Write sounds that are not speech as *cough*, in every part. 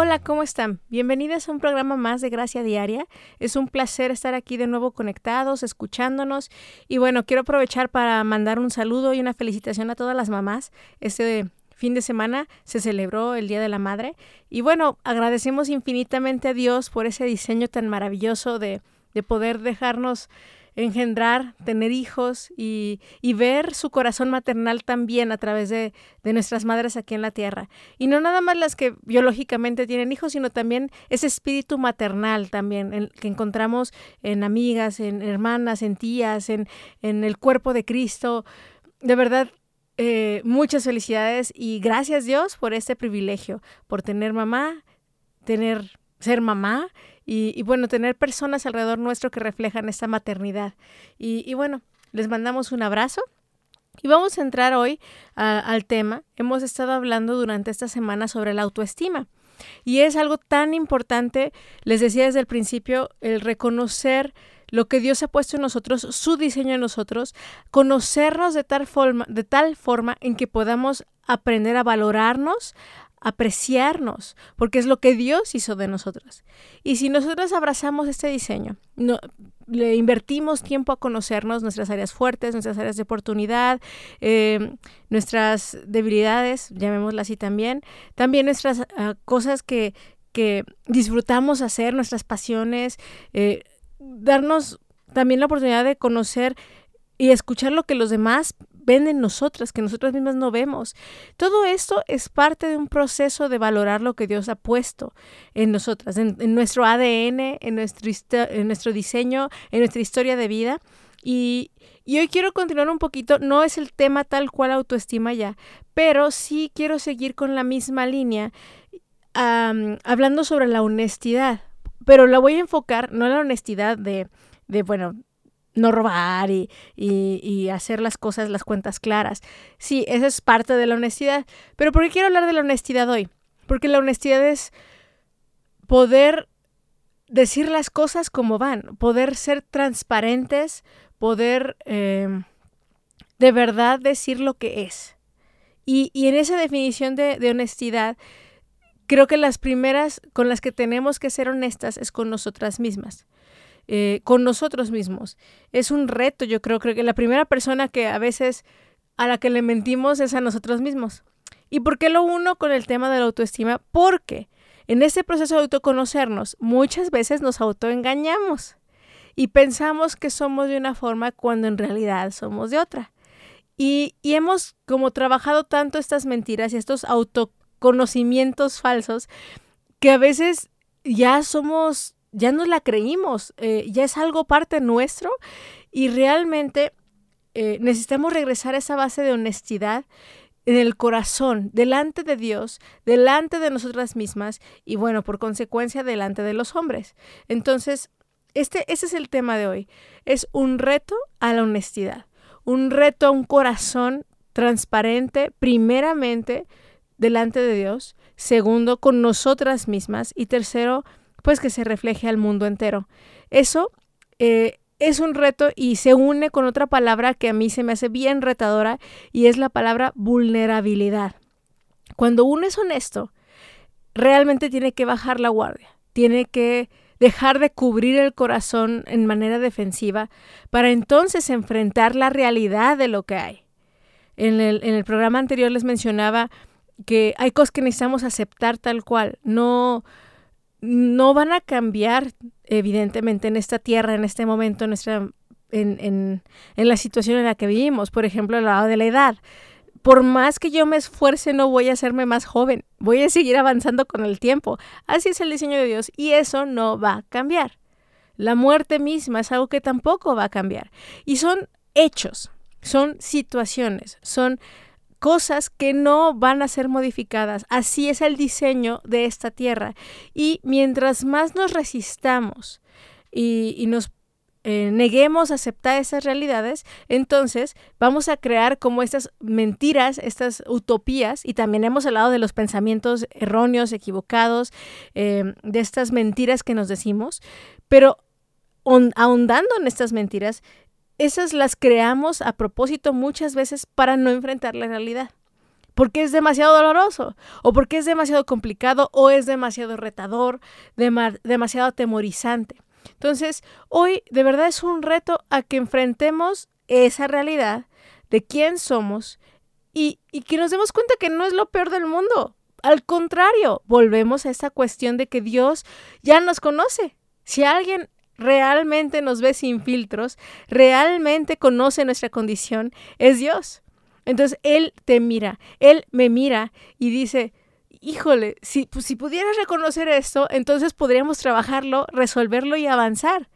Hola, ¿cómo están? Bienvenidos a un programa más de Gracia Diaria. Es un placer estar aquí de nuevo conectados, escuchándonos. Y bueno, quiero aprovechar para mandar un saludo y una felicitación a todas las mamás. Este fin de semana se celebró el Día de la Madre. Y bueno, agradecemos infinitamente a Dios por ese diseño tan maravilloso de, de poder dejarnos engendrar, tener hijos y, ver su corazón maternal también a través de, nuestras madres aquí en la tierra. Y no nada más las que biológicamente tienen hijos, sino también ese espíritu maternal también que encontramos en amigas, en hermanas, en tías, en, en el cuerpo de Cristo. De verdad, eh, muchas felicidades y gracias Dios por este privilegio, por tener mamá, tener, ser mamá y, bueno, tener personas alrededor nuestro que reflejan esta maternidad. Y, bueno, les mandamos un abrazo. Y vamos a entrar hoy al tema. Hemos estado hablando durante esta semana sobre la autoestima. Y es algo tan importante, les decía desde el principio, el reconocer lo que Dios ha puesto en nosotros, su diseño en nosotros, conocernos de tal forma, de tal forma en que podamos aprender a valorarnos, apreciarnos, porque es lo que Dios hizo de nosotros. Y si nosotros abrazamos este diseño, no, le invertimos tiempo a conocernos, nuestras áreas fuertes, nuestras áreas de oportunidad, em, nuestras debilidades, llamémoslas así también, también nuestras ah, cosas que, que, disfrutamos hacer, nuestras pasiones, eh, darnos también la oportunidad de conocer y escuchar lo que los demás ven en nosotras, que nosotras mismas no vemos. Todo esto es parte de un proceso de valorar lo que Dios ha puesto en nosotras, en, nuestro ADN, en nuestro, en nuestro diseño, en nuestra historia de vida. Y, hoy quiero continuar un poquito, no es el tema tal cual autoestima ya, pero sí quiero seguir con la misma línea, hablando sobre la honestidad, pero la voy a enfocar no la honestidad de, de bueno, no robar y, y, hacer las cosas, las cuentas claras. Sí, esa es parte de la honestidad. Pero ¿por qué quiero hablar de la honestidad hoy? Porque la honestidad es poder decir las cosas como van, poder ser transparentes, poder em, de verdad decir lo que es. Y, y en esa definición de, de honestidad, creo que las primeras con las que tenemos que ser honestas es con nosotras mismas. Eh, con nosotros mismos. Es un reto, yo creo, creo que la primera persona que a veces a la que le mentimos es a nosotros mismos. ¿Y por qué lo uno con el tema de la autoestima? Porque en este proceso de autoconocernos muchas veces nos autoengañamos y pensamos que somos de una forma cuando en realidad somos de otra. Y, y hemos como trabajado tanto estas mentiras y estos autoconocimientos falsos que a veces ya somos ya nos la creímos, eh, ya es algo parte nuestro y realmente eh, necesitamos regresar a esa base de honestidad en el corazón, delante de Dios, delante de nosotras mismas y bueno, por consecuencia, delante de los hombres. Entonces, este, ese es el tema de hoy. Es un reto a la honestidad, un reto a un corazón transparente, primeramente, delante de Dios, segundo, con nosotras mismas y tercero, pues que se refleje al mundo entero. Eso eh, es un reto y se une con otra palabra que a mí se me hace bien retadora y es la palabra vulnerabilidad. Cuando uno es honesto, realmente tiene que bajar la guardia, tiene que dejar de cubrir el corazón en manera defensiva para entonces enfrentar la realidad de lo que hay. En el, en el programa anterior les mencionaba que hay cosas que necesitamos aceptar tal cual, no, no van a cambiar, evidentemente, en esta tierra, en este momento, en, nuestra, en, en, en la situación en la que vivimos. Por ejemplo, al lado de la edad. Por más que yo me esfuerce, no voy a hacerme más joven. Voy a seguir avanzando con el tiempo. Así es el diseño de Dios y eso no va a cambiar. La muerte misma es algo que tampoco va a cambiar. Y son hechos, son situaciones, son cosas que no van a ser modificadas. Así es el diseño de esta tierra. Y mientras más nos resistamos y, nos eh, neguemos a aceptar esas realidades, entonces vamos a crear como estas mentiras, estas utopías, y también hemos hablado de los pensamientos erróneos, equivocados, eh, de estas mentiras que nos decimos, pero ahondando en estas mentiras, esas las creamos a propósito muchas veces para no enfrentar la realidad. Porque es demasiado doloroso, o porque es demasiado complicado, o es demasiado retador, demasiado atemorizante. Entonces, hoy de verdad es un reto a que enfrentemos esa realidad de quién somos y, y que nos demos cuenta que no es lo peor del mundo. Al contrario, volvemos a esta cuestión de que Dios ya nos conoce. Si alguien realmente nos ve sin filtros, realmente conoce nuestra condición, es Dios. Entonces Él te mira, Él me mira y dice, híjole, si, pues, si pudieras reconocer esto, entonces podríamos trabajarlo, resolverlo y avanzar.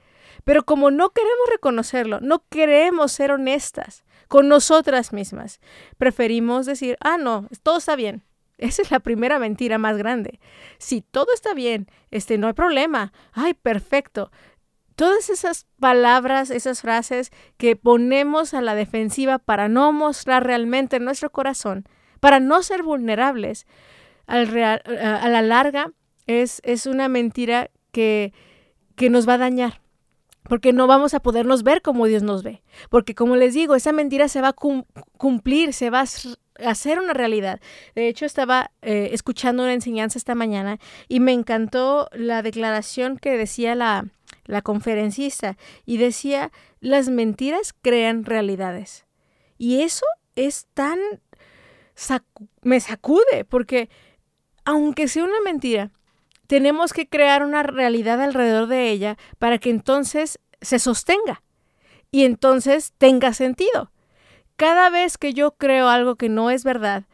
Pero como no queremos reconocerlo, no queremos ser honestas con nosotras mismas, preferimos decir, ah, no, todo está bien. Esa es la primera mentira más grande. Si todo está bien, este, no hay problema. Ay, perfecto. Todas esas palabras, esas frases que ponemos a la defensiva para no mostrar realmente nuestro corazón, para no ser vulnerables, a la larga es, es una mentira que, que nos va a dañar porque no vamos a podernos ver como Dios nos ve. Porque como les digo, esa mentira se va a cumplir, se va a hacer una realidad. De hecho, estaba eh, escuchando una enseñanza esta mañana y me encantó la declaración que decía la, la conferencista y decía, las mentiras crean realidades. Y eso es tan... me sacude porque aunque sea una mentira, tenemos que crear una realidad alrededor de ella para que entonces se sostenga y entonces tenga sentido. Cada vez que yo creo algo que no es verdad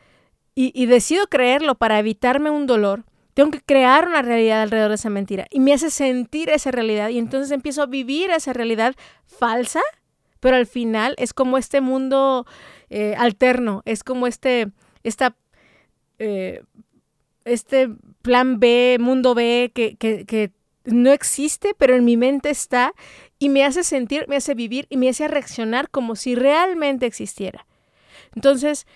y, decido creerlo para evitarme un dolor, tengo que crear una realidad alrededor de esa mentira. Y me hace sentir esa realidad. Y entonces empiezo a vivir esa realidad falsa, pero al final es como este mundo eh, alterno, es como este, esta eh, este plan B, mundo B, que, que, no existe, pero en mi mente está. Y me hace sentir, me hace vivir y me hace reaccionar como si realmente existiera. Entonces,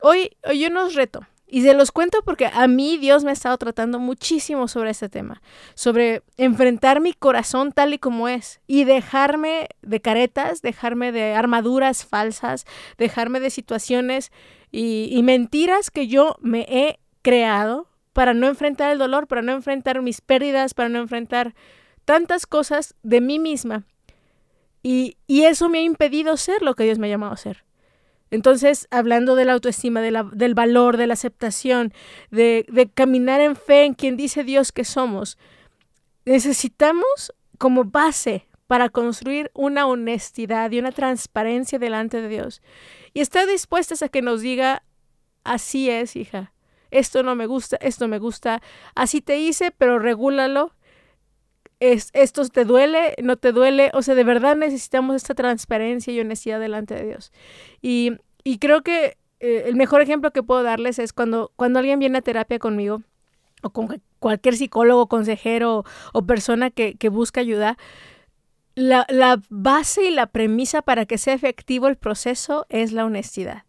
hoy, hoy yo nos reto y se los cuento porque a mí Dios me ha estado tratando muchísimo sobre este tema, sobre enfrentar mi corazón tal y como es y dejarme de caretas, dejarme de armaduras falsas, dejarme de situaciones y, y mentiras que yo me he creado para no enfrentar el dolor, para no enfrentar mis pérdidas, para no enfrentar tantas cosas de mí misma. Y, eso me ha impedido ser lo que Dios me ha llamado a ser. Entonces, hablando de la autoestima, del valor, de la aceptación, de, caminar en fe en quien dice Dios que somos, necesitamos como base para construir una honestidad y una transparencia delante de Dios. Y estar dispuestas a que nos diga, así es, hija, esto no me gusta, esto me gusta, así te hice, pero regúlalo. Es, esto te duele, no te duele, o sea, de verdad necesitamos esta transparencia y honestidad delante de Dios. Y, y creo que eh, el mejor ejemplo que puedo darles es cuando, cuando alguien viene a terapia conmigo, o con cualquier psicólogo, consejero o persona que, que busca ayuda, la, la base y la premisa para que sea efectivo el proceso es la honestidad.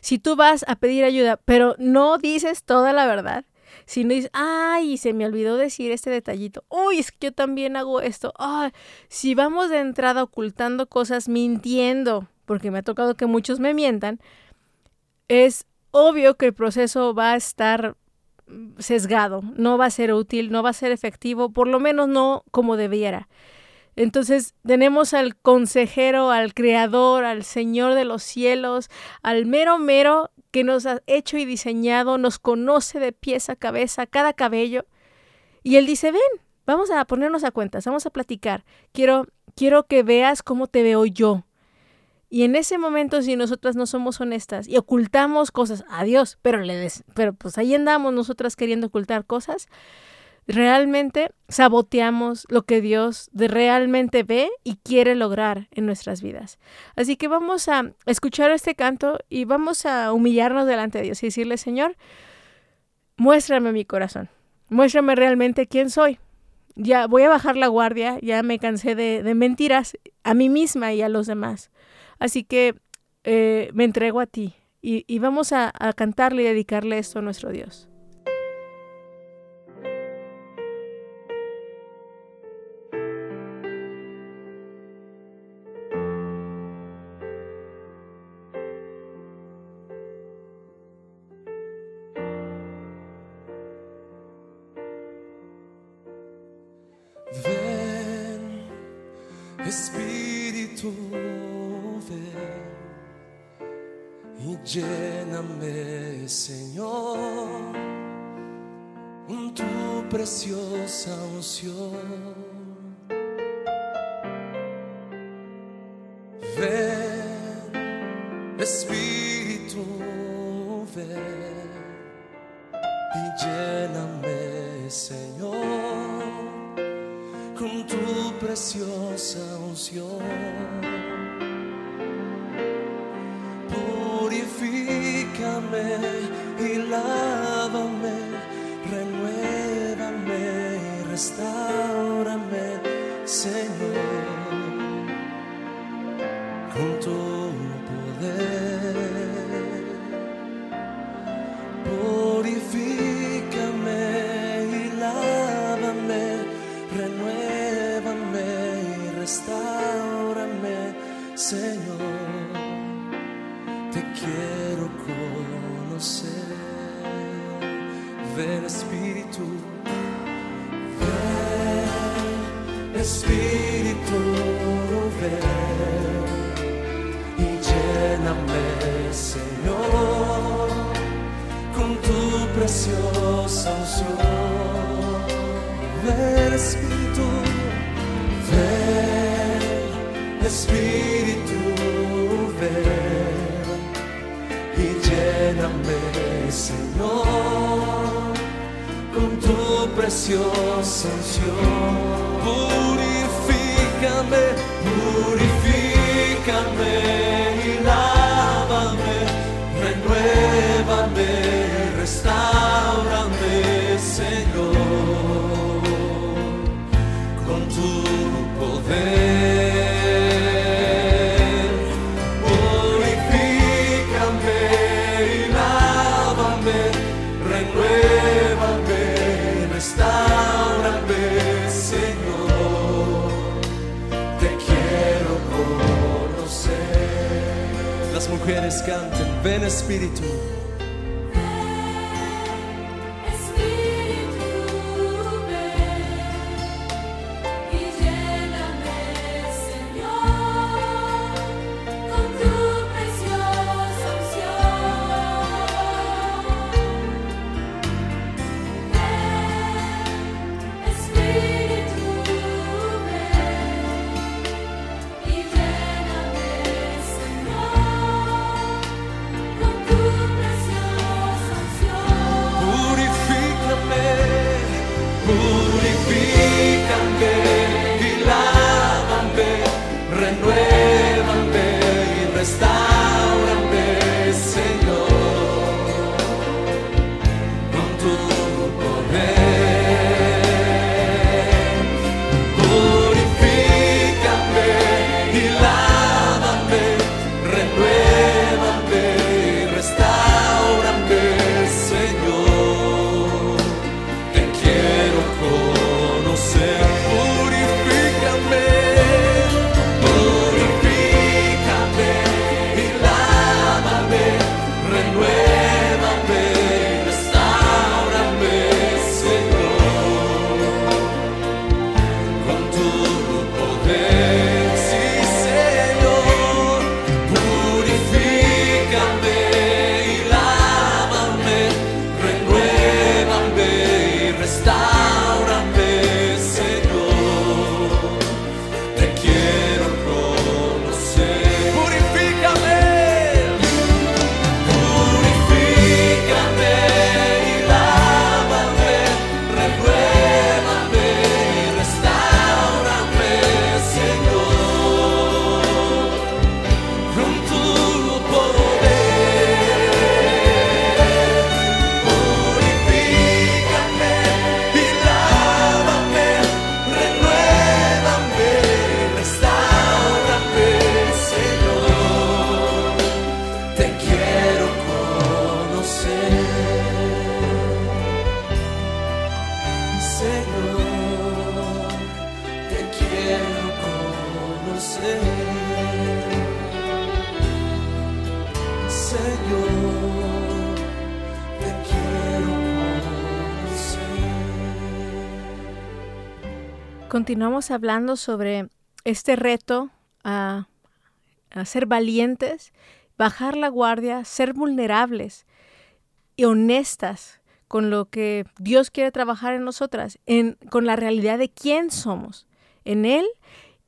Si tú vas a pedir ayuda, pero no dices toda la verdad, si no dices, ay, se me olvidó decir este detallito, uy, es que yo también hago esto, ay, si vamos de entrada ocultando cosas, mintiendo, porque me ha tocado que muchos me mientan, es obvio que el proceso va a estar sesgado, no va a ser útil, no va a ser efectivo, por lo menos no como debiera. Entonces tenemos al consejero, al creador, al Señor de los cielos, al mero mero que nos ha hecho y diseñado, nos conoce de pies a cabeza, cada cabello. Y Él dice, ven, vamos a ponernos a cuentas, vamos a platicar. Quiero, quiero que veas cómo te veo yo. Y en ese momento, si nosotras no somos honestas y ocultamos cosas a Dios, pero, le des, pero pues ahí andamos nosotras queriendo ocultar cosas, realmente saboteamos lo que Dios realmente ve y quiere lograr en nuestras vidas. Así que vamos a escuchar este canto y vamos a humillarnos delante de Dios y decirle, Señor, muéstrame mi corazón, muéstrame realmente quién soy. Ya voy a bajar la guardia, ya me cansé de, de mentiras a mí misma y a los demás. Así que eh, me entrego a ti y, y vamos a, a cantarle y dedicarle esto a nuestro Dios. preciosa unción. Ven, Espíritu, ven y lléname, Señor, con tu preciosa unción. Purifícame y la está. Vem Espírito. Continuamos hablando sobre este reto a, a ser valientes, bajar la guardia, ser vulnerables y honestas con lo que Dios quiere trabajar en nosotras, en, con la realidad de quién somos en Él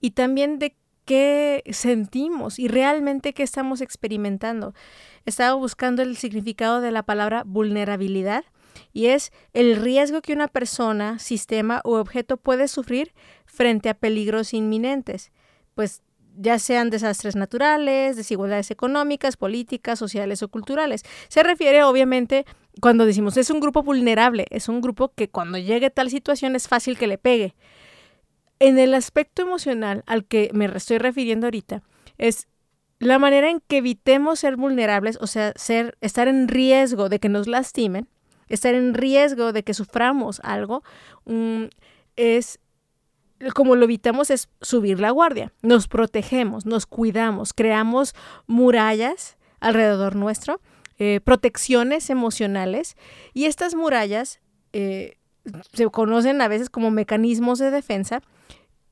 y también de qué sentimos y realmente qué estamos experimentando. Estaba buscando el significado de la palabra vulnerabilidad y es el riesgo que una persona, sistema o objeto puede sufrir frente a peligros inminentes, pues ya sean desastres naturales, desigualdades económicas, políticas, sociales o culturales. Se refiere obviamente cuando decimos es un grupo vulnerable, es un grupo que cuando llegue tal situación es fácil que le pegue. En el aspecto emocional al que me estoy refiriendo ahorita es la manera en que evitemos ser vulnerables, o sea, ser, estar en riesgo de que nos lastimen, estar en riesgo de que suframos algo, um, es como lo evitamos es subir la guardia. Nos protegemos, nos cuidamos, creamos murallas alrededor nuestro, eh, protecciones emocionales y estas murallas eh, se conocen a veces como mecanismos de defensa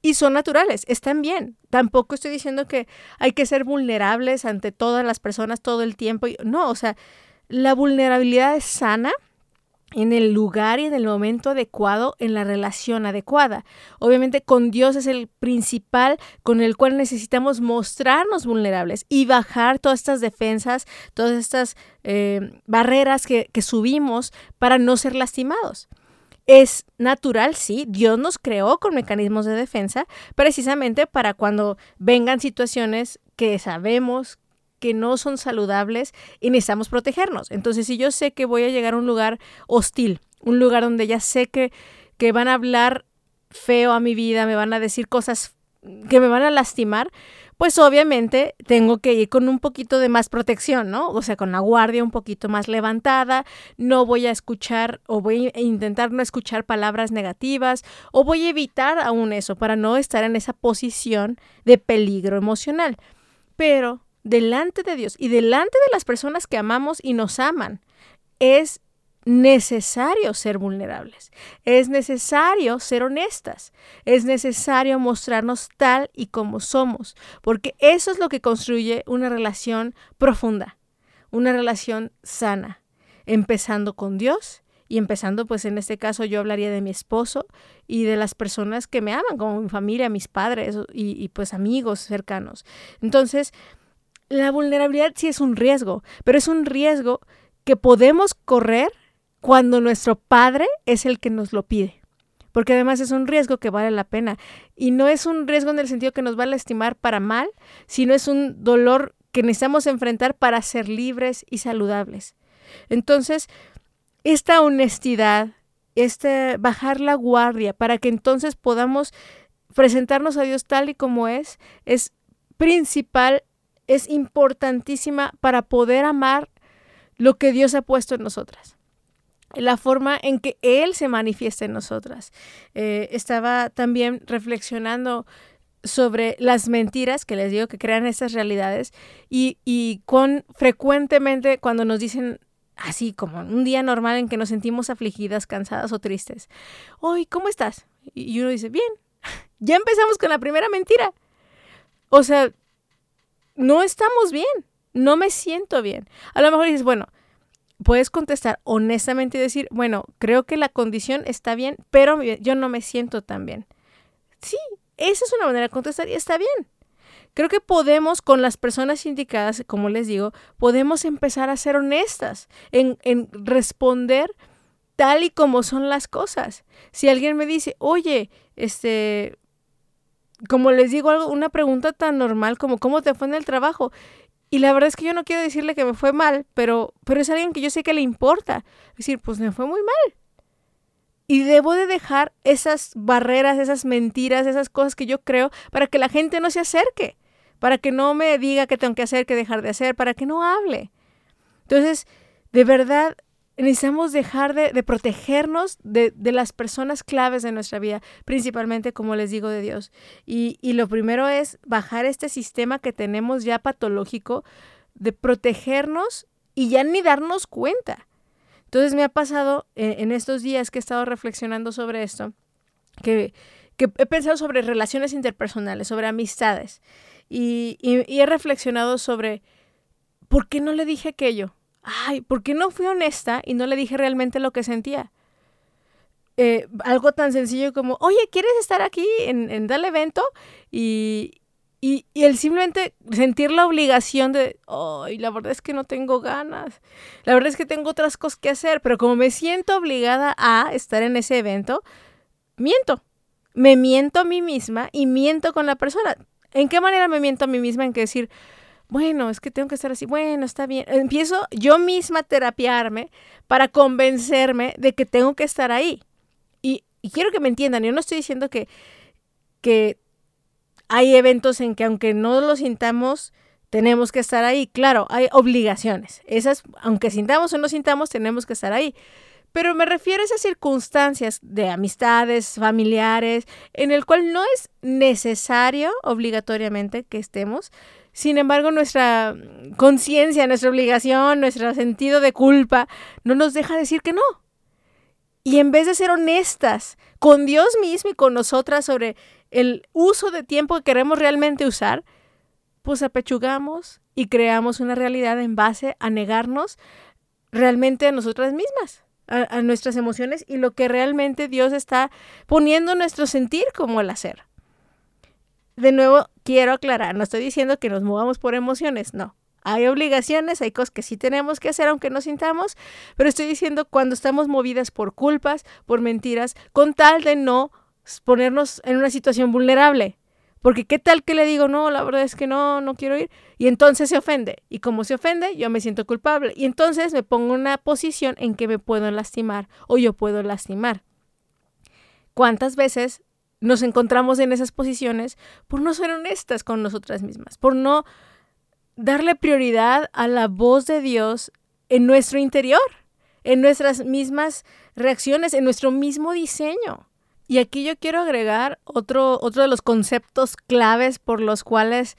y son naturales, están bien. Tampoco estoy diciendo que hay que ser vulnerables ante todas las personas todo el tiempo. No, o sea, la vulnerabilidad es sana en el lugar y en el momento adecuado, en la relación adecuada. Obviamente con Dios es el principal con el cual necesitamos mostrarnos vulnerables y bajar todas estas defensas, todas estas eh, barreras que, que subimos para no ser lastimados. Es natural, sí, Dios nos creó con mecanismos de defensa precisamente para cuando vengan situaciones que sabemos que no son saludables y necesitamos protegernos. Entonces, si yo sé que voy a llegar a un lugar hostil, un lugar donde ya sé que, que van a hablar feo a mi vida, me van a decir cosas que me van a lastimar, pues obviamente tengo que ir con un poquito de más protección, ¿no? O sea, con la guardia un poquito más levantada, no voy a escuchar o voy a intentar no escuchar palabras negativas o voy a evitar aún eso para no estar en esa posición de peligro emocional. Pero delante de Dios y delante de las personas que amamos y nos aman, es necesario ser vulnerables, es necesario ser honestas, es necesario mostrarnos tal y como somos, porque eso es lo que construye una relación profunda, una relación sana, empezando con Dios y empezando pues en este caso yo hablaría de mi esposo y de las personas que me aman, como mi familia, mis padres y, pues amigos cercanos. Entonces, la vulnerabilidad sí es un riesgo, pero es un riesgo que podemos correr cuando nuestro Padre es el que nos lo pide. Porque además es un riesgo que vale la pena. Y no es un riesgo en el sentido que nos va a lastimar para mal, sino es un dolor que necesitamos enfrentar para ser libres y saludables. Entonces, esta honestidad, este bajar la guardia para que entonces podamos presentarnos a Dios tal y como es, es principal es importantísima para poder amar lo que Dios ha puesto en nosotras. La forma en que Él se manifiesta en nosotras. Eh, estaba también reflexionando sobre las mentiras que les digo que crean estas realidades y, y cuán frecuentemente cuando nos dicen así como un día normal en que nos sentimos afligidas, cansadas o tristes, hoy, ¿cómo estás? Y uno dice, bien, *laughs* ya empezamos con la primera mentira. O sea, no estamos bien, no me siento bien. A lo mejor dices, bueno, puedes contestar honestamente y decir, bueno, creo que la condición está bien, pero yo no me siento tan bien. Sí, esa es una manera de contestar y está bien. Creo que podemos, con las personas indicadas, como les digo, podemos empezar a ser honestas en, en responder tal y como son las cosas. Si alguien me dice, oye, este, como les digo, algo, una pregunta tan normal como ¿cómo te fue en el trabajo? Y la verdad es que yo no quiero decirle que me fue mal, pero, pero es alguien que yo sé que le importa. Es decir, pues me fue muy mal. Y debo de dejar esas barreras, esas mentiras, esas cosas que yo creo para que la gente no se acerque, para que no me diga qué tengo que hacer, qué dejar de hacer, para que no hable. Entonces, de verdad, necesitamos dejar de, de protegernos de, de, las personas claves de nuestra vida, principalmente, como les digo, de Dios. Y, y, lo primero es bajar este sistema que tenemos ya patológico de protegernos y ya ni darnos cuenta. Entonces me ha pasado en, en estos días que he estado reflexionando sobre esto, que, que he pensado sobre relaciones interpersonales, sobre amistades, y- y he reflexionado sobre por qué no le dije aquello. Ay, ¿por qué no fui honesta y no le dije realmente lo que sentía? Eh, algo tan sencillo como, oye, ¿quieres estar aquí en, en tal evento? Y, y, el simplemente sentir la obligación de, ay, la verdad es que no tengo ganas, la verdad es que tengo otras cosas que hacer, pero como me siento obligada a estar en ese evento, miento. Me miento a mí misma y miento con la persona. ¿En qué manera me miento a mí misma? En que decir, bueno, es que tengo que estar así, bueno, está bien. Empiezo yo misma a terapiarme para convencerme de que tengo que estar ahí. Y, y quiero que me entiendan, yo no estoy diciendo que, que hay eventos en que aunque no lo sintamos, tenemos que estar ahí. Claro, hay obligaciones. Esas, aunque sintamos o no sintamos, tenemos que estar ahí. Pero me refiero a esas circunstancias de amistades, familiares, en el cual no es necesario obligatoriamente que estemos. Sin embargo, nuestra conciencia, nuestra obligación, nuestro sentido de culpa no nos deja decir que no. Y en vez de ser honestas con Dios mismo y con nosotras sobre el uso de tiempo que queremos realmente usar, pues apechugamos y creamos una realidad en base a negarnos realmente a nosotras mismas, a, nuestras emociones y lo que realmente Dios está poniendo en nuestro sentir como el hacer. De nuevo, quiero aclarar, no estoy diciendo que nos movamos por emociones, no. Hay obligaciones, hay cosas que sí tenemos que hacer aunque no sintamos, pero estoy diciendo cuando estamos movidas por culpas, por mentiras, con tal de no ponernos en una situación vulnerable. Porque qué tal que le digo, no, la verdad es que no, no quiero ir. Y entonces se ofende. Y como se ofende, yo me siento culpable. Y entonces me pongo en una posición en que me puedo lastimar o yo puedo lastimar. ¿Cuántas veces nos encontramos en esas posiciones por no ser honestas con nosotras mismas? Por no darle prioridad a la voz de Dios en nuestro interior, en nuestras mismas reacciones, en nuestro mismo diseño. Y aquí yo quiero agregar otro, otro de los conceptos claves por los cuales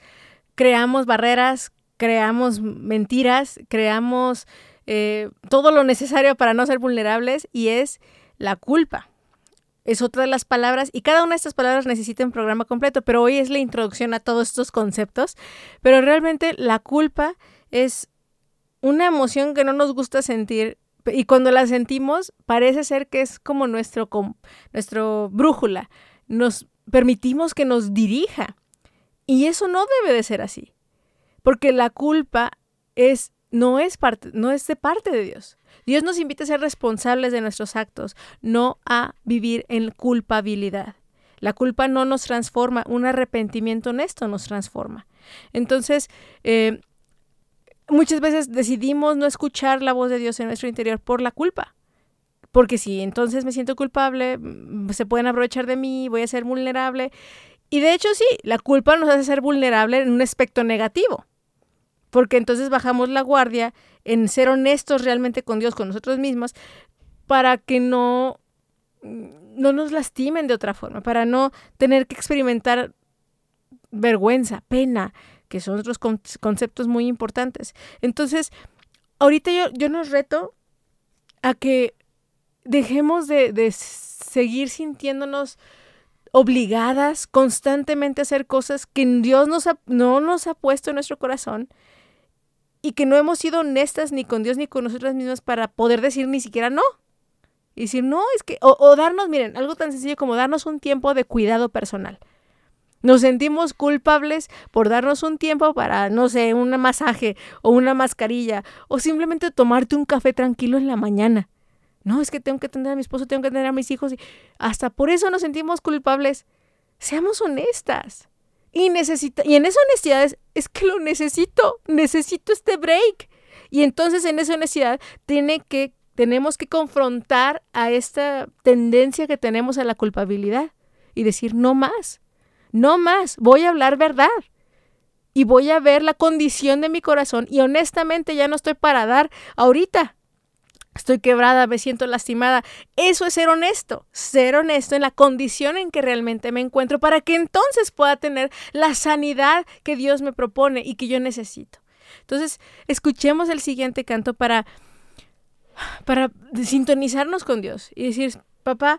creamos barreras, creamos mentiras, creamos eh, todo lo necesario para no ser vulnerables y es la culpa. Es otra de las palabras y cada una de estas palabras necesita un programa completo, pero hoy es la introducción a todos estos conceptos. Pero realmente la culpa es una emoción que no nos gusta sentir y cuando la sentimos parece ser que es como nuestro, com- nuestro brújula. Nos permitimos que nos dirija. Y eso no debe de ser así. Porque la culpa es, no, es parte, no es de parte de Dios. Dios nos invita a ser responsables de nuestros actos, no a vivir en culpabilidad. La culpa no nos transforma, un arrepentimiento honesto nos transforma. Entonces, eh, muchas veces decidimos no escuchar la voz de Dios en nuestro interior por la culpa. Porque si entonces me siento culpable, mm, se pueden aprovechar de mí, voy a ser vulnerable. Y de hecho sí, la culpa nos hace ser vulnerable en un aspecto negativo. Porque entonces bajamos la guardia en ser honestos realmente con Dios, con nosotros mismos, para que no, no nos lastimen de otra forma, para no tener que experimentar vergüenza, pena, que son otros con- conceptos muy importantes. Entonces, ahorita yo, yo nos reto a que dejemos de, de seguir sintiéndonos obligadas constantemente a hacer cosas que Dios nos ha- no nos ha puesto en nuestro corazón y que no hemos sido honestas ni con Dios ni con nosotras mismas para poder decir ni siquiera no. Y decir, no, es que, o, o darnos, miren, algo tan sencillo como darnos un tiempo de cuidado personal. Nos sentimos culpables por darnos un tiempo para, no sé, un masaje o una mascarilla o simplemente tomarte un café tranquilo en la mañana. No, es que tengo que atender a mi esposo, tengo que atender a mis hijos y hasta por eso nos sentimos culpables. Seamos honestas. Y necesita y en esa honestidad es, que lo necesito, necesito este break. Y entonces en esa honestidad tiene que tenemos que confrontar a esta tendencia que tenemos a la culpabilidad y decir no más. No más, voy a hablar verdad. Y voy a ver la condición de mi corazón y honestamente ya no estoy para dar ahorita. Estoy quebrada, me siento lastimada. Eso es ser honesto, ser honesto en la condición en que realmente me encuentro para que entonces pueda tener la sanidad que Dios me propone y que yo necesito. Entonces, escuchemos el siguiente canto para para sintonizarnos con Dios y decir, papá,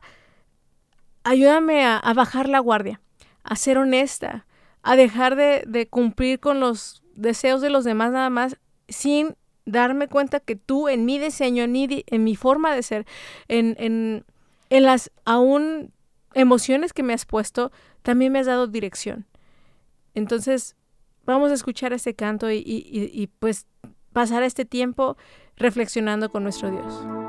ayúdame a, a bajar la guardia, a ser honesta, a dejar de, de cumplir con los deseos de los demás nada más sin darme cuenta que tú en mi diseño, en mi, en mi forma de ser, en, en, en las aún emociones que me has puesto, también me has dado dirección. Entonces, vamos a escuchar este canto y- y- y, pues pasar este tiempo reflexionando con nuestro Dios.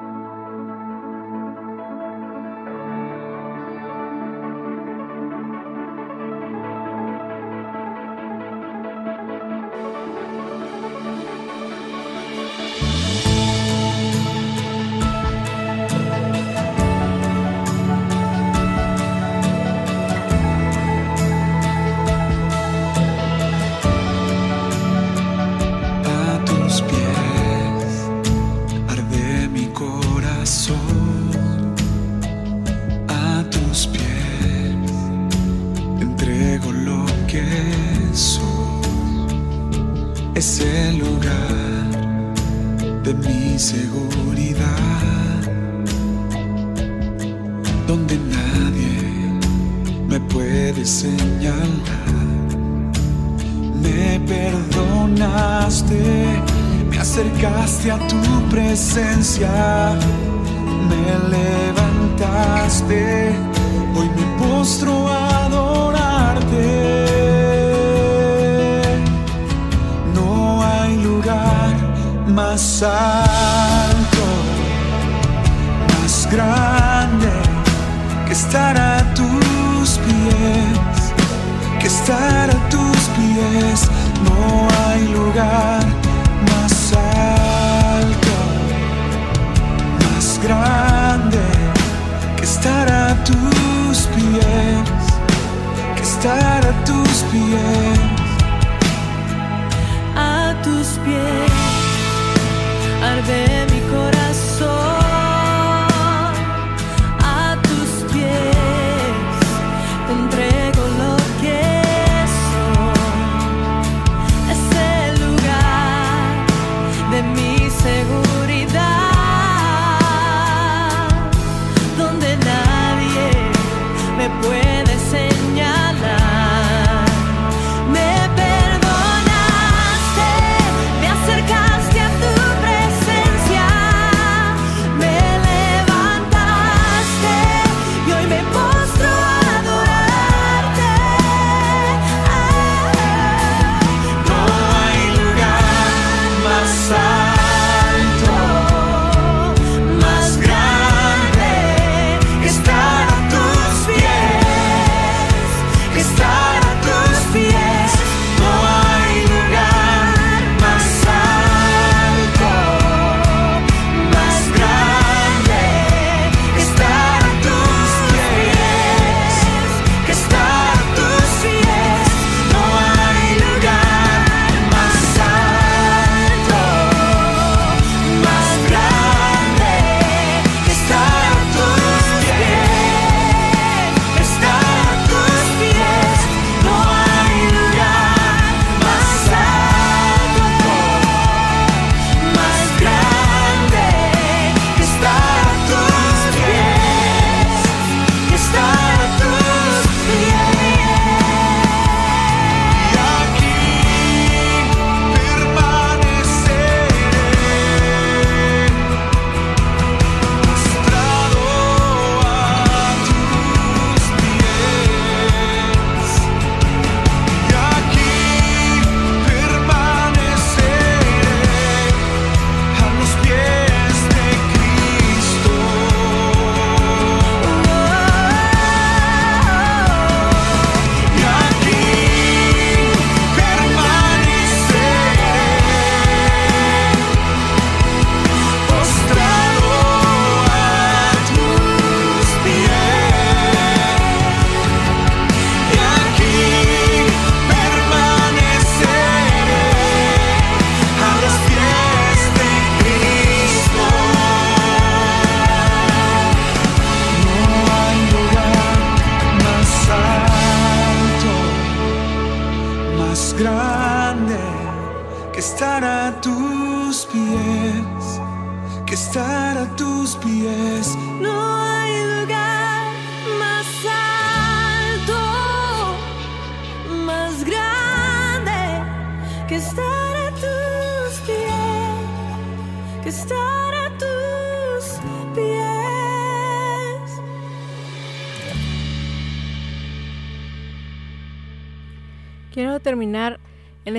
Donde nadie me puede señalar me perdonaste, me acercaste a tu presencia, me levantaste, hoy me postro a adorarte. No hay lugar más alto, más grande estar a tus pies que estar a tus pies. No hay lugar más alto, más grande que estar a tus pies, que estar a tus pies. a tus pies arde mi corazón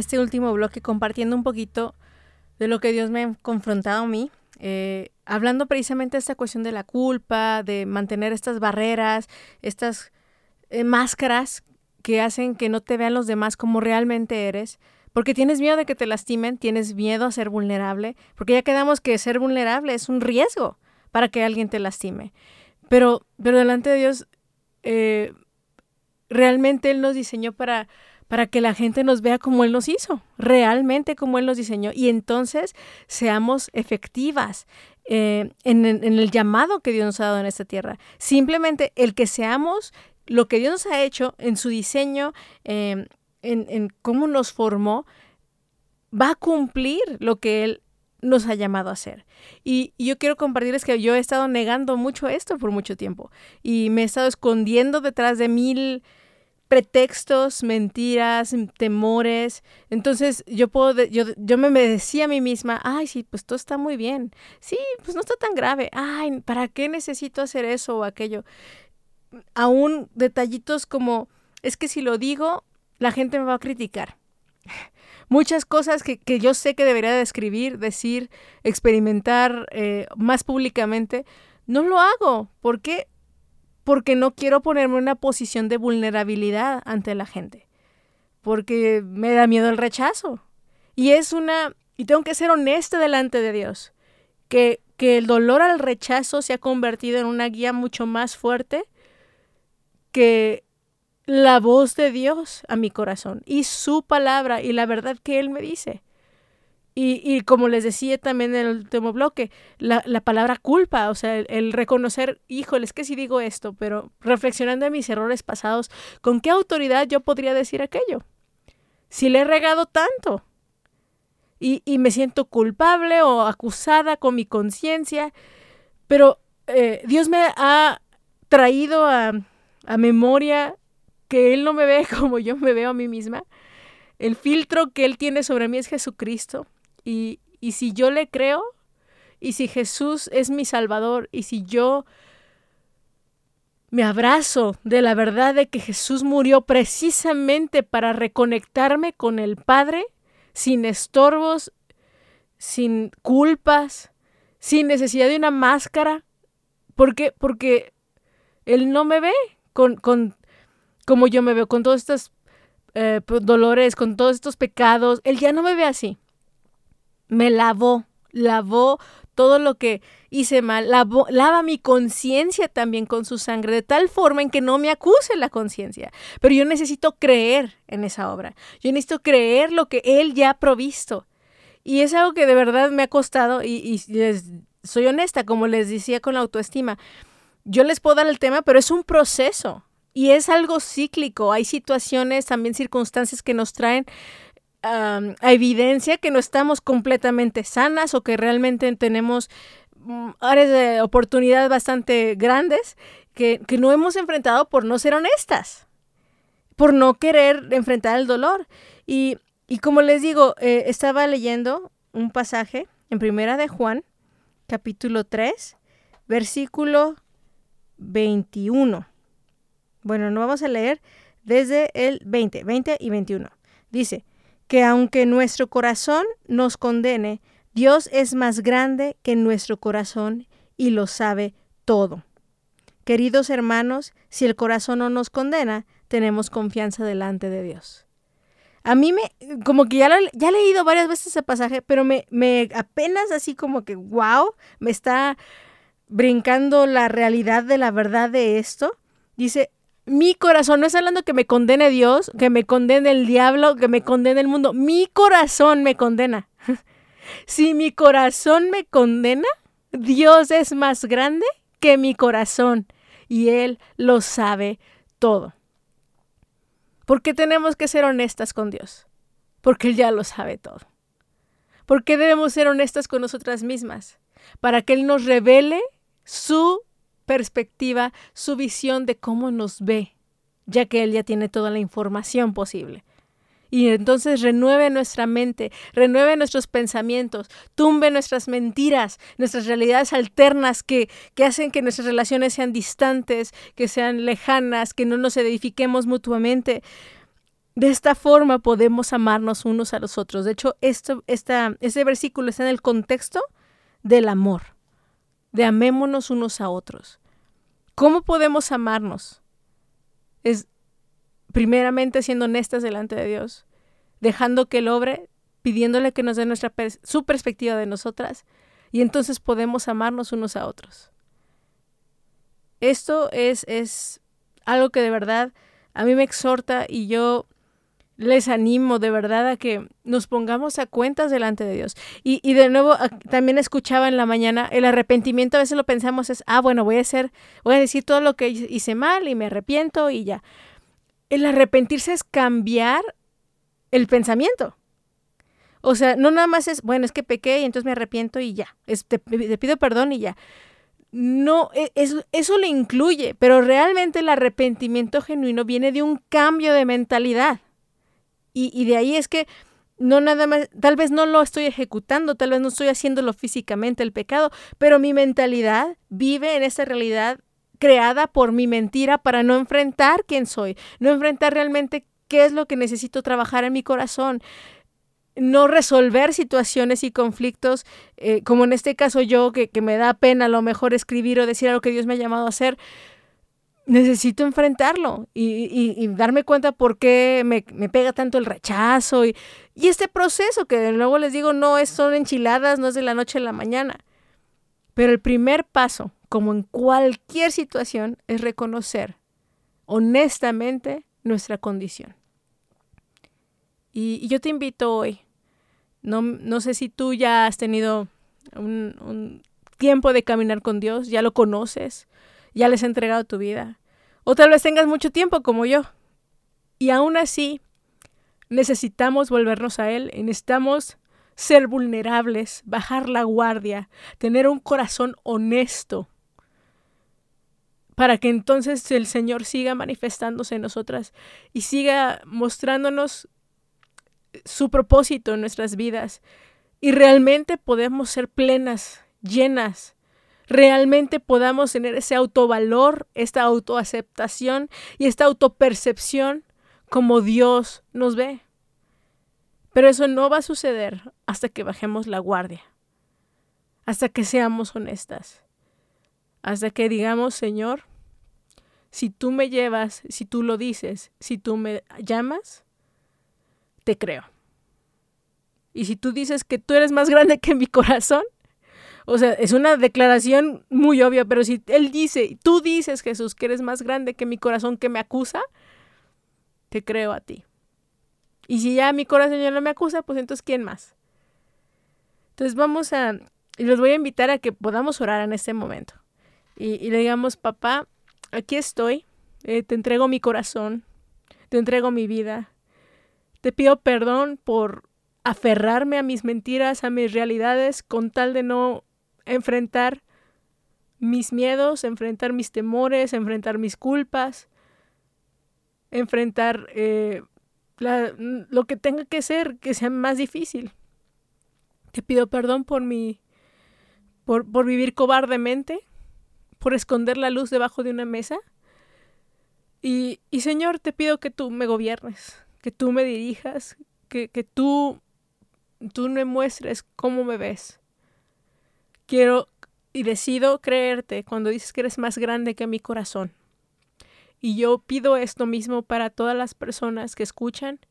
este último bloque compartiendo un poquito de lo que Dios me ha confrontado a mí, eh, hablando precisamente de esta cuestión de la culpa, de mantener estas barreras, estas eh, máscaras que hacen que no te vean los demás como realmente eres, porque tienes miedo de que te lastimen, tienes miedo a ser vulnerable, porque ya quedamos que ser vulnerable es un riesgo para que alguien te lastime. Pero, pero delante de Dios, eh, realmente Él nos diseñó para, para que la gente nos vea como Él nos hizo, realmente como Él nos diseñó, y entonces seamos efectivas eh, en, el llamado que Dios nos ha dado en esta tierra. Simplemente el que seamos lo que Dios nos ha hecho en su diseño, en, en cómo nos formó, va a cumplir lo que Él nos ha llamado a hacer. Y, y yo quiero compartirles que yo he estado negando mucho esto por mucho tiempo y me he estado escondiendo detrás de mil pretextos, mentiras, temores. Entonces yo puedo, yo, yo me, me decía a mí misma, ay, sí, pues todo está muy bien. Sí, pues no está tan grave. Ay, ¿para qué necesito hacer eso o aquello? Aún detallitos como, es que si lo digo, la gente me va a criticar. *laughs* Muchas cosas que, que yo sé que debería de escribir, decir, experimentar eh, más públicamente, no lo hago. ¿Por qué? Porque no quiero ponerme en una posición de vulnerabilidad ante la gente. Porque me da miedo el rechazo. Y es una... Y tengo que ser honesta delante de Dios. Que, que el dolor al rechazo se ha convertido en una guía mucho más fuerte que la voz de Dios a mi corazón y su palabra y la verdad que Él me dice. Y, y como les decía también en el último bloque, la, la palabra culpa, o sea, el, reconocer, híjole, es que sí digo esto, pero reflexionando en mis errores pasados, ¿con qué autoridad yo podría decir aquello? Si le he regado tanto y, y me siento culpable o acusada con mi conciencia, pero eh, Dios me ha traído a, a memoria que Él no me ve *laughs* como yo me veo a mí misma. El filtro que Él tiene sobre mí es Jesucristo. Y, y si yo le creo, y si Jesús es mi Salvador, y si yo me abrazo de la verdad de que Jesús murió precisamente para reconectarme con el Padre, sin estorbos, sin culpas, sin necesidad de una máscara, porque, porque Él no me ve con, con como yo me veo, con todos estos eh, pues, dolores, con todos estos pecados. Él ya no me ve así. Me lavó, lavó todo lo que hice mal, lavó- lava mi conciencia también con su sangre, de tal forma en que no me acuse la conciencia. Pero yo necesito creer en esa obra. Yo necesito creer lo que Él ya ha provisto. Y es algo que de verdad me ha costado y, les soy honesta, como les decía con la autoestima. Yo les puedo dar el tema, pero es un proceso y es algo cíclico. Hay situaciones, también circunstancias que nos traen a evidencia que no estamos completamente sanas o que realmente tenemos mm, áreas de oportunidad bastante grandes que, que no hemos enfrentado por no ser honestas, por no querer enfrentar el dolor. Y, y como les digo, eh, estaba leyendo un pasaje en Primera de Juan, capítulo 3, versículo 21. Bueno, no vamos a leer desde el 20, 20 y 21. Dice que aunque nuestro corazón nos condene, Dios es más grande que nuestro corazón y lo sabe todo. Queridos hermanos, si el corazón no nos condena, tenemos confianza delante de Dios. A mí me, como que ya, ya he leído varias veces ese pasaje, pero me, me apenas así como que, wow, me está brincando la realidad de la verdad de esto. Dice, mi corazón, no está hablando que me condene Dios, que me condene el diablo, que me condene el mundo. Mi corazón me condena. *laughs* si mi corazón me condena, Dios es más grande que mi corazón y Él lo sabe todo. ¿Por qué tenemos que ser honestas con Dios? Porque Él ya lo sabe todo. ¿Por qué debemos ser honestas con nosotras mismas? Para que Él nos revele su perspectiva, su visión de cómo nos ve, ya que Él ya tiene toda la información posible. Y entonces renueve nuestra mente, renueve nuestros pensamientos, tumbe nuestras mentiras, nuestras realidades alternas que, que hacen que nuestras relaciones sean distantes, que sean lejanas, que no nos edifiquemos mutuamente. de esta forma podemos amarnos unos a los otros. De hecho, este versículo está en el contexto del amor, de amémonos unos a otros. ¿Cómo podemos amarnos? Es primeramente siendo honestas delante de Dios, dejando que Él obre, pidiéndole que nos dé nuestra su perspectiva de nosotras, y entonces podemos amarnos unos a otros. Esto es, es algo que de verdad a mí me exhorta y yo les animo de verdad a que nos pongamos a cuentas delante de Dios. Y, y de nuevo, también escuchaba en la mañana, el arrepentimiento a veces lo pensamos es, ah, bueno, voy a hacer, voy a decir todo lo que hice mal y me arrepiento y ya. El arrepentirse es cambiar el pensamiento. O sea, no nada más es, bueno, es que pequé y entonces me arrepiento y ya. Te, pido perdón y ya. No, e- es- eso le incluye, pero realmente el arrepentimiento genuino viene de un cambio de mentalidad. Y, de ahí es que no nada más, tal vez no lo estoy ejecutando, tal vez no estoy haciéndolo físicamente el pecado, pero mi mentalidad vive en esa realidad creada por mi mentira para no enfrentar quién soy, no enfrentar realmente qué es lo que necesito trabajar en mi corazón, no resolver situaciones y conflictos, eh, como en este caso yo, que, que me da pena a lo mejor escribir o decir algo que Dios me ha llamado a hacer, necesito enfrentarlo y, y- darme cuenta por qué me, me pega tanto el rechazo y, y este proceso que nuevo les digo no es son enchiladas, no es de la noche a la mañana. Pero el primer paso, como en cualquier situación, es reconocer honestamente nuestra condición. Y, y yo te invito hoy, no, no sé si tú ya has tenido un, un tiempo de caminar con Dios, ya lo conoces, ya les has entregado tu vida. O tal vez tengas mucho tiempo como yo. Y aún así, necesitamos volvernos a Él y necesitamos ser vulnerables, bajar la guardia, tener un corazón honesto, para que entonces el Señor siga manifestándose en nosotras y siga mostrándonos su propósito en nuestras vidas y realmente podemos ser plenas, llenas, realmente podamos tener ese autovalor, esta autoaceptación y esta autopercepción como Dios nos ve. Pero eso no va a suceder hasta que bajemos la guardia, hasta que seamos honestas, hasta que digamos, Señor, si tú me llevas, si tú lo dices, si tú me llamas, te creo. Y si tú dices que tú eres más grande que mi corazón, o sea, es una declaración muy obvia, pero si Él dice, tú dices, Jesús, que eres más grande que mi corazón que me acusa, te creo a ti. Y si ya mi corazón ya no me acusa, pues entonces, ¿quién más? Entonces vamos a, y los voy a invitar a que podamos orar en este momento. Y, le digamos, papá, aquí estoy, eh, te entrego mi corazón, te entrego mi vida, te pido perdón por aferrarme a mis mentiras, a mis realidades, con tal de no enfrentar mis miedos, enfrentar mis temores, enfrentar mis culpas, enfrentar eh, lo que tenga que ser, que sea más difícil. Te pido perdón por mi, por, por vivir cobardemente, por esconder la luz debajo de una mesa. Y, y Señor, te pido que tú me gobiernes, que tú me dirijas, que, que tú, tú me muestres cómo me ves. Quiero y decido creerte cuando dices que eres más grande que mi corazón. Y yo pido esto mismo para todas las personas que escuchan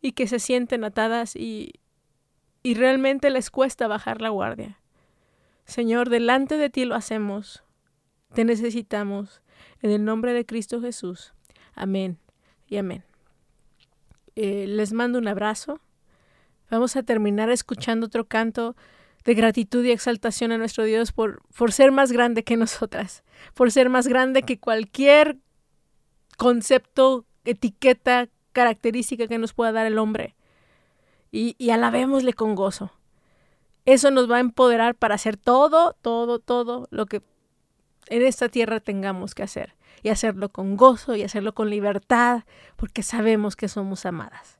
y que se sienten atadas y, y realmente les cuesta bajar la guardia. Señor, delante de ti lo hacemos. Te necesitamos. En el nombre de Cristo Jesús. Amén y amén. Eh, les mando un abrazo. Vamos a terminar escuchando otro canto de gratitud y exaltación a nuestro Dios por, por ser más grande que nosotras, por ser más grande que cualquier concepto, etiqueta, característica que nos pueda dar el hombre. Y, y alabémosle con gozo. Eso nos va a empoderar para hacer todo, todo, todo lo que en esta tierra tengamos que hacer. Y hacerlo con gozo y hacerlo con libertad, porque sabemos que somos amadas.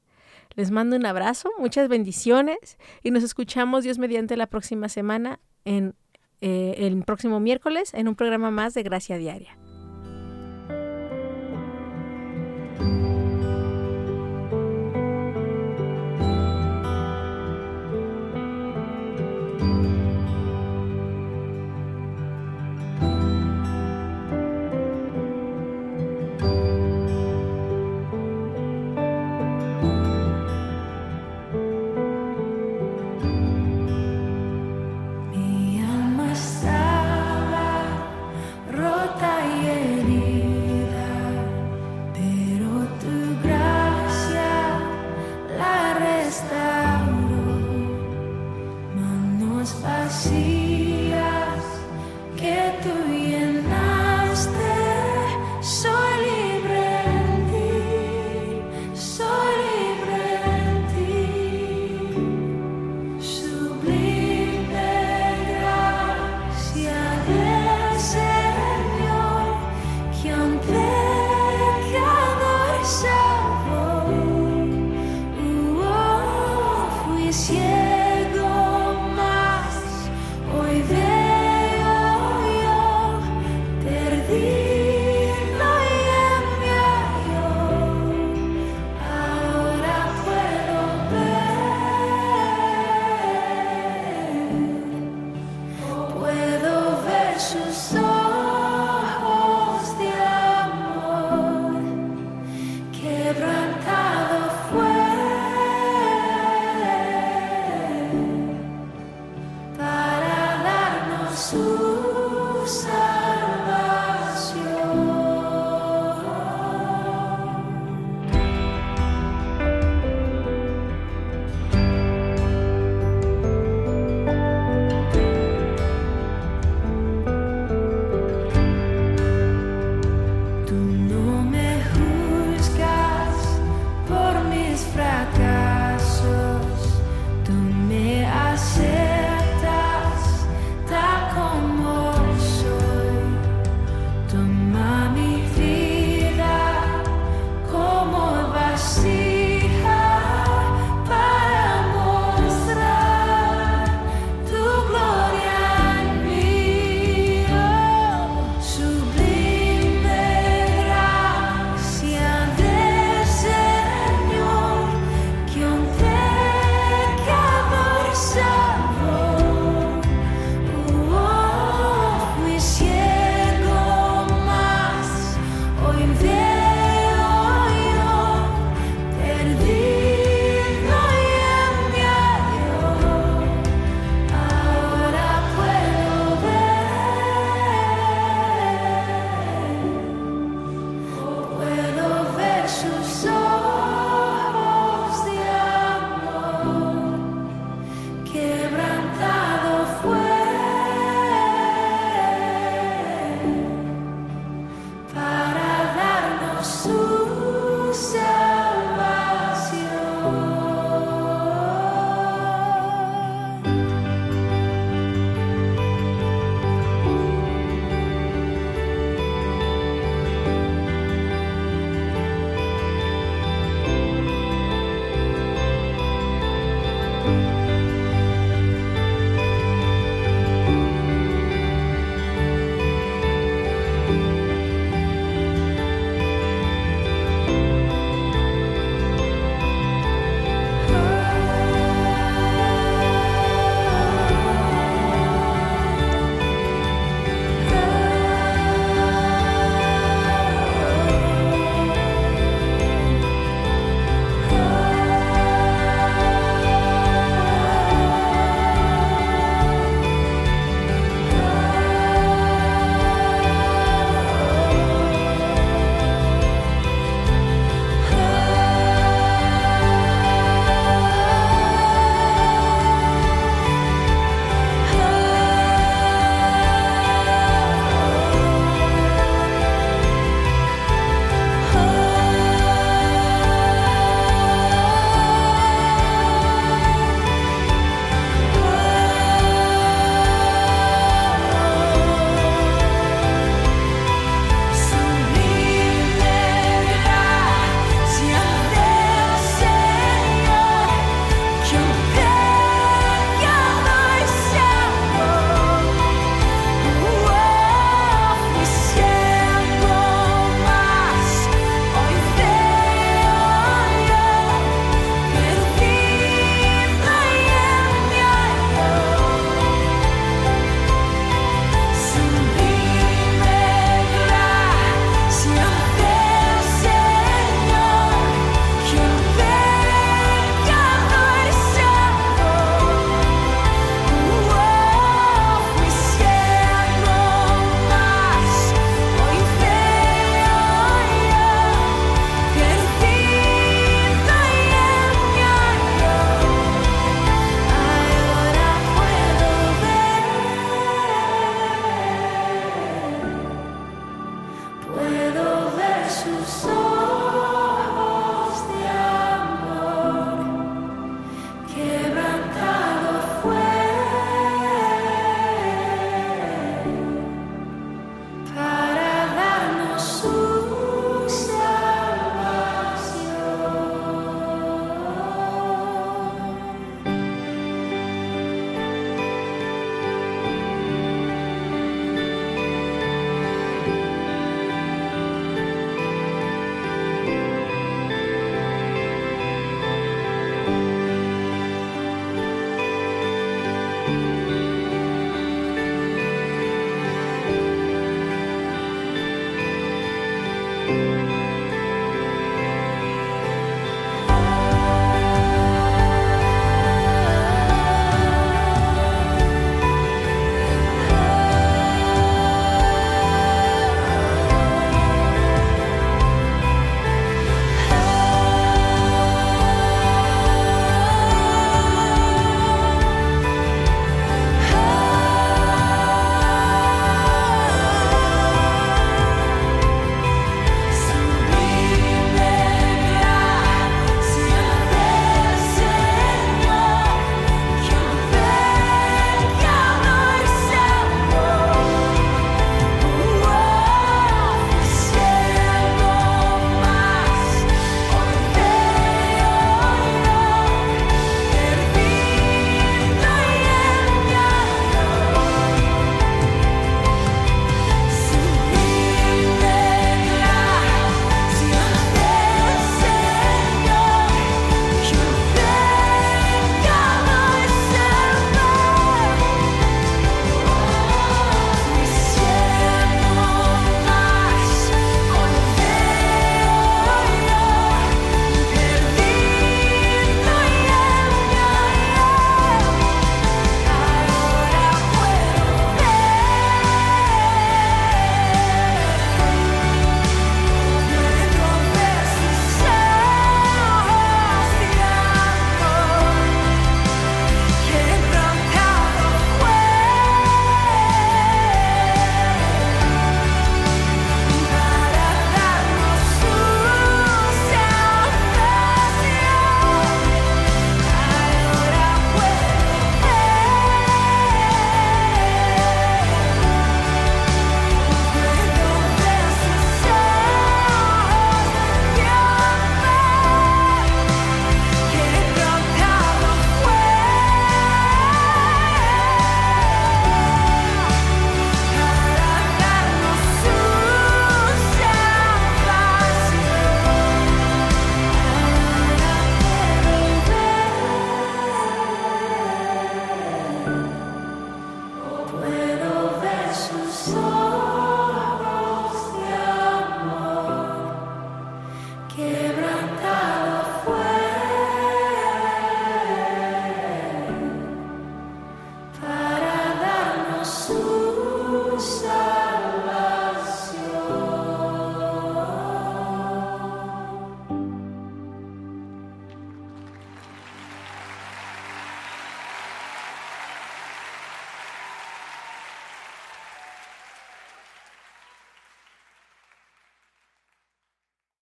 Les mando un abrazo, muchas bendiciones y nos escuchamos Dios mediante la próxima semana en eh, el próximo miércoles en un programa más de Gracia Diaria. So